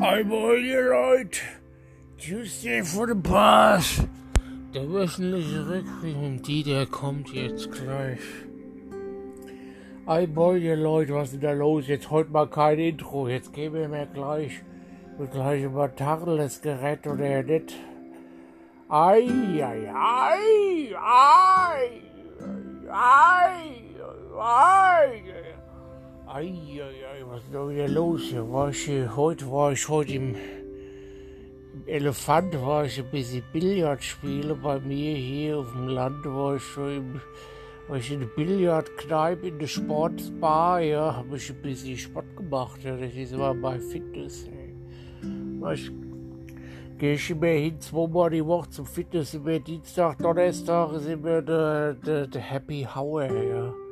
Einmal ihr Leute, Tuesday for the Pass. Der wöchentliche Rückblick, die, der kommt jetzt gleich. Einmal ihr Leute, was ist da los? Jetzt heute mal kein Intro, jetzt geben wir mir gleich, wird gleich über Tarles Gerät oder nicht. Ei, ei, ei, ei, ei, ei, ei. Eieiei, was ist da wieder los? War ich heute war ich heute im, Elefant, war ich ein bisschen Billard spielen. Bei mir hier auf dem Land war ich im, war ich in der Billardkneipe, in der Sportbar, ja, habe ich ein bisschen Sport gemacht. Ja, das ist immer bei Fitness. Ey. Was, gehe ich immer hin, zweimal die Woche zum Fitness. Immer Dienstag, Donnerstag ist immer der, der, der Happy Hour, ja.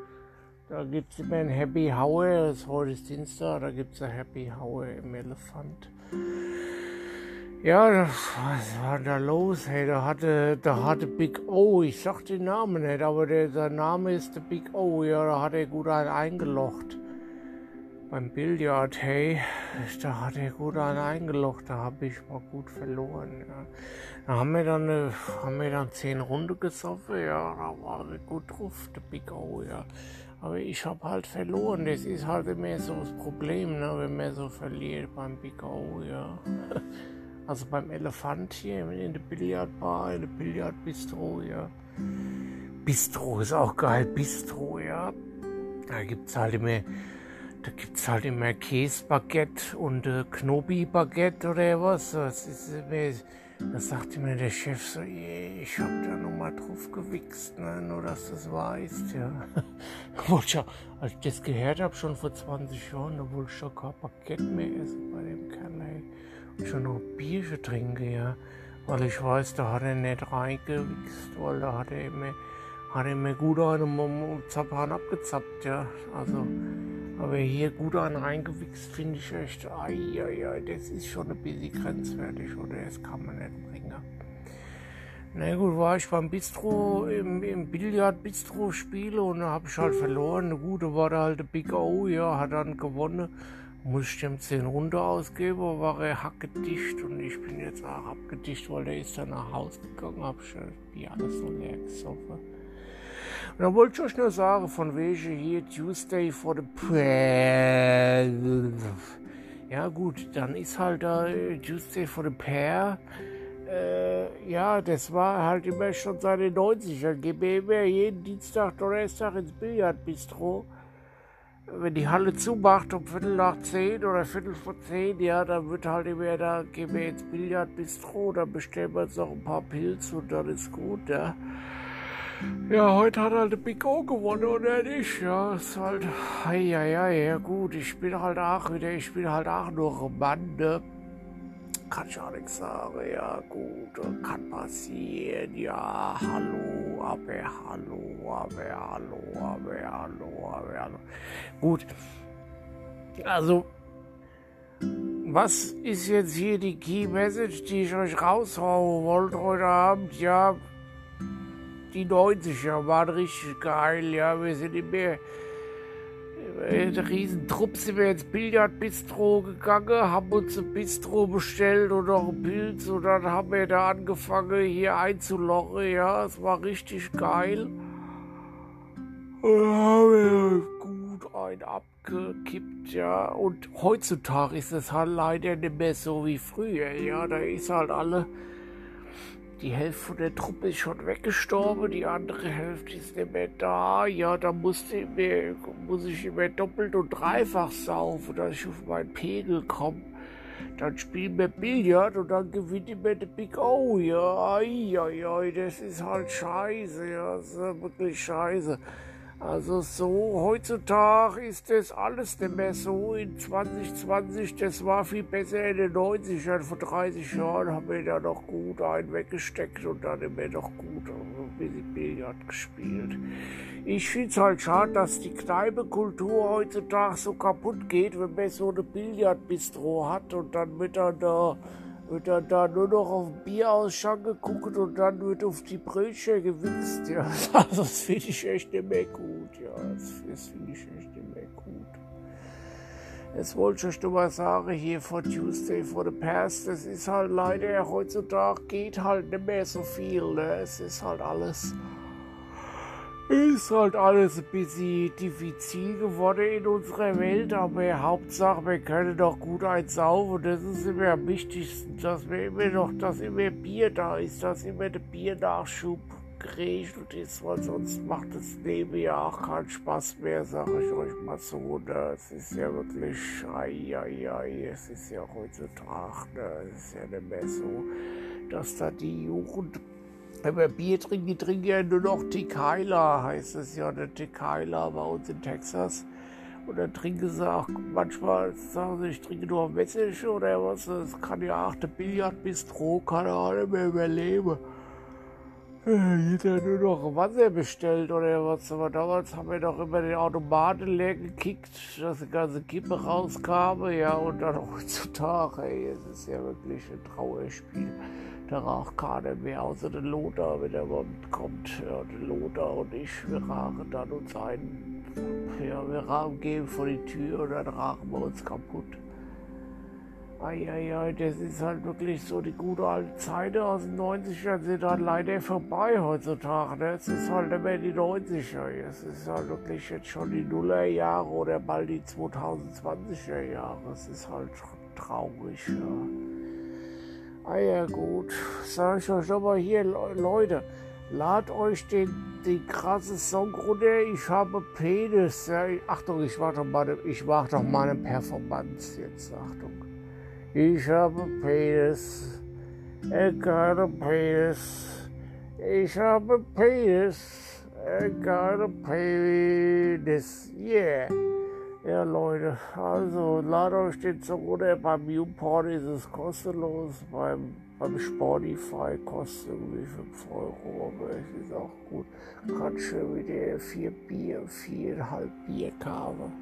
Da gibt es immer ein Happy Hour, das heute ist Dienstag, da gibt es ein Happy Hour im Elefant. Ja, was war da los? Hey, da hatte, da hatte Big O, ich sag den Namen nicht, aber der, der Name ist der Big O, ja, da hat er gut einen eingelocht. Beim Billard, hey, da hat er gut einen eingelocht, da habe ich mal gut verloren. Ja. Da haben wir dann, äh, haben wir dann zehn Runden gesoffen, ja, da war er gut drauf, der Big O, ja. Aber ich habe halt verloren. Das ist halt immer so das Problem, ne, wenn man so verliert beim Big O, ja. Also beim Elefant hier in der Billardbar, in der Billardbistro, ja. Bistro ist auch geil, Bistro, ja. Da gibt's halt immer, da gibt's halt immer Käsebaguette und äh, Knobi-Baguette oder was. Das ist immer, da sagte mir der Chef so, ich hab da nochmal drauf gewichst, ne? nur dass du das weißt, ja. Als ich das gehört habe, schon vor 20 Jahren, wollte ich schon kein Paket mehr essen bei dem Kerl, ey. Und schon noch Bierchen trinken, ja. Weil ich weiß, da hat er nicht reingewichst, weil da er hat er mir gut einen Zappan abgezappt, ja. Also, aber hier gut einen reingewichst, finde ich echt, ai, ai, ai, das ist schon ein bisschen grenzwertig, oder? Das kann man nicht bringen. Na gut, war ich beim Bistro, im, im Billard-Bistro spiele und da habe ich halt verloren. Na gut, da war da halt der Big O, ja, hat dann gewonnen. Muss ich dem 10 runter ausgeben, war er hackedicht und ich bin jetzt auch abgedicht, weil der ist dann nach Hause gegangen, hab ich die alles so leer gesoffen. Und dann wollte ich euch nur sagen, von wegen hier Tuesday for the Pair. Ja gut, dann ist halt da äh, Tuesday for the Pair. Äh, ja, das war halt immer schon seit den 90ern. Gehen wir immer jeden Dienstag, Donnerstag ins Billardbistro. Wenn die Halle zumacht um Viertel nach zehn oder Viertel vor zehn, ja, dann wird halt immer, da gehen wir ins Billardbistro, dann bestellen wir uns noch ein paar Pilze und dann ist gut, ja. Ja, heute hat halt Big O gewonnen oder nicht? Ja, ist halt, ja, ja, ja, gut, ich bin halt auch wieder, ich bin halt auch nur ein ne? Kann ich auch nichts sagen, ja, gut, kann passieren, ja, hallo, aber hallo, aber hallo, aber hallo, aber hallo. Gut, also, was ist jetzt hier die Key Message, die ich euch raushauen wollte heute Abend? Ja, die 90er waren richtig geil, ja. Wir sind immer ein riesen Trupp sind wir ins Billardbistro gegangen, haben uns ein Bistro bestellt und noch einen Pilz und dann haben wir da angefangen hier einzulochen, ja, es war richtig geil. Und dann haben wir gut ein abgekippt, ja, und heutzutage ist es halt leider nicht mehr so wie früher, ja, da ist halt alle die Hälfte der Truppe ist schon weggestorben, die andere Hälfte ist nicht mehr da. Ja, da musste ich mir, muss ich immer doppelt und dreifach saufen, dass ich auf meinen Pegel komme. Dann spielen wir Billard und dann gewinnt immer der Big O. Ja, ai, ai, ai, das ist halt scheiße. Ja, das ist wirklich scheiße. Also so, heutzutage ist das alles nicht mehr so. In 2020, das war viel besser in den 90ern. Vor 30 Jahren haben wir da noch gut einen weggesteckt und dann immer noch gut ein bisschen Billard gespielt. Ich finde es halt schade, dass die Kneipenkultur heutzutage so kaputt geht, wenn man so eine Billardbistro hat und dann mit einer wird dann da nur noch auf Bierausschank geguckt und dann wird auf die Brötchen gewichst. Ja, das finde ich echt nicht mehr gut. Ja, das, finde ich echt nicht mehr gut. Jetzt wollte ich nur mal sagen, hier for Tuesday for the Past, das ist halt leider heutzutage geht halt nicht mehr so viel. Ne? Es ist halt alles ist halt alles ein bisschen diffizil geworden in unserer Welt, aber Hauptsache, wir können doch gut eins saufen. Das ist immer am wichtigsten, dass wir immer noch, dass immer Bier da ist, dass immer der Biernachschub geregelt ist, weil sonst macht das Leben ja auch keinen Spaß mehr, sag ich euch mal so. Ne? Es ist ja wirklich, ai, ai, ai, es ist ja heutzutage, ne? es ist ja nicht mehr so, dass da die Jugend wenn wir Bier trinken, die trinken ja nur noch Tequila, heißt es ja, der Tequila bei uns in Texas. Und dann trinken sie auch manchmal, sagen sie, ich trinke nur Message oder was. Das kann ja auch der Billardbistro, kann ja alle mehr überleben. Jeder nur noch Wasser bestellt oder was. Aber damals haben wir doch immer den Automaten leer gekickt, dass die ganze Kippe rauskam. Ja, und dann heutzutage, ey, es ist ja wirklich ein Trauerspiel. Da raucht keiner mehr, außer der Lothar, wenn der Mann kommt. Ja, der Lothar und ich, wir rauchen dann uns ein. Ja, wir rauchen, gehen vor die Tür und dann rauchen wir uns kaputt. Eieiei, das ist halt wirklich so, die gute alte Zeiten aus den 90ern sind halt leider vorbei heutzutage. Ne? Es ist halt nicht mehr die 90er, es ist halt wirklich jetzt schon die Nullerjahre oder bald die 2020er Jahre. Es ist halt traurig, ja. Ah ja gut, sag ich euch aber hier, Leute, lad euch den, den krassen Song runter, ich habe Penis. Ja, Achtung, ich mach doch mal, ich mach doch mal eine Performance jetzt, Achtung. Ich habe Penis, habe Penis, ich habe Penis, habe Penis, yeah. Ja, Leute, also ladet euch den Song runter. Beim Newport ist es kostenlos. Beim, beim Spotify kostet irgendwie 5 Euro, aber es ist auch gut. Kann schon wieder 4 Bier, 4,5 Bier kaufen.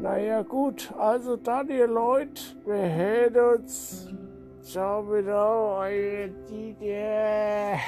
Naja, gut, also dann, ihr Leute, wir hören uns. Ciao, wieder, euer Dieter.